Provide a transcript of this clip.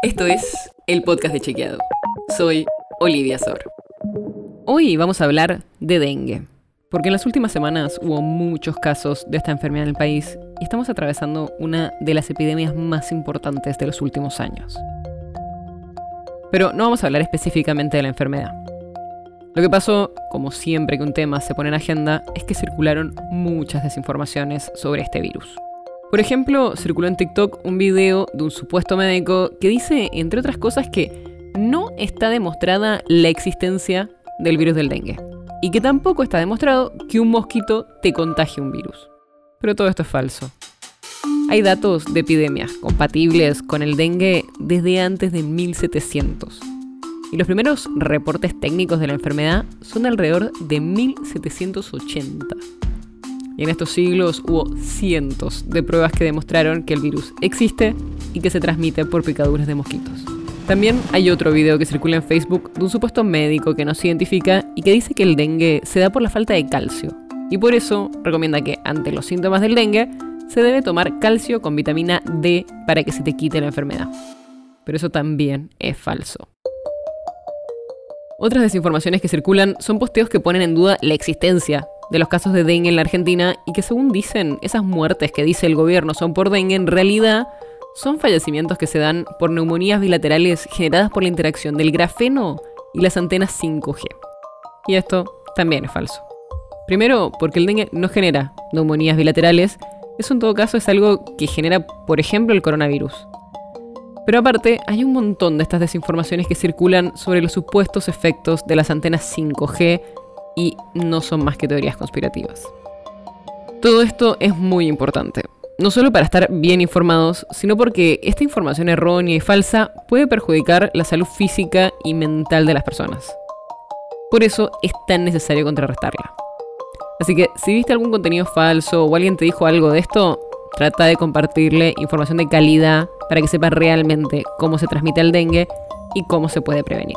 Esto es el podcast de Chequeado. Soy Olivia Sor. Hoy vamos a hablar de dengue, porque en las últimas semanas hubo muchos casos de esta enfermedad en el país y estamos atravesando una de las epidemias más importantes de los últimos años. Pero no vamos a hablar específicamente de la enfermedad. Lo que pasó, como siempre que un tema se pone en agenda, es que circularon muchas desinformaciones sobre este virus. Por ejemplo, circuló en TikTok un video de un supuesto médico que dice, entre otras cosas, que no está demostrada la existencia del virus del dengue y que tampoco está demostrado que un mosquito te contagie un virus. Pero todo esto es falso. Hay datos de epidemias compatibles con el dengue desde antes de 1700. Y los primeros reportes técnicos de la enfermedad son de alrededor de 1780. Y en estos siglos hubo cientos de pruebas que demostraron que el virus existe y que se transmite por picaduras de mosquitos. También hay otro video que circula en Facebook de un supuesto médico que no se identifica y que dice que el dengue se da por la falta de calcio. Y por eso recomienda que ante los síntomas del dengue se debe tomar calcio con vitamina D para que se te quite la enfermedad. Pero eso también es falso. Otras desinformaciones que circulan son posteos que ponen en duda la existencia de los casos de dengue en la Argentina y que según dicen, esas muertes que dice el gobierno son por dengue, en realidad son fallecimientos que se dan por neumonías bilaterales generadas por la interacción del grafeno y las antenas 5G. Y esto también es falso. Primero, porque el dengue no genera neumonías bilaterales, eso en todo caso es algo que genera, por ejemplo, el coronavirus. Pero aparte, hay un montón de estas desinformaciones que circulan sobre los supuestos efectos de las antenas 5G y no son más que teorías conspirativas. Todo esto es muy importante, no solo para estar bien informados, sino porque esta información errónea y falsa puede perjudicar la salud física y mental de las personas. Por eso es tan necesario contrarrestarla. Así que si viste algún contenido falso o alguien te dijo algo de esto, trata de compartirle información de calidad para que sepa realmente cómo se transmite el dengue y cómo se puede prevenir.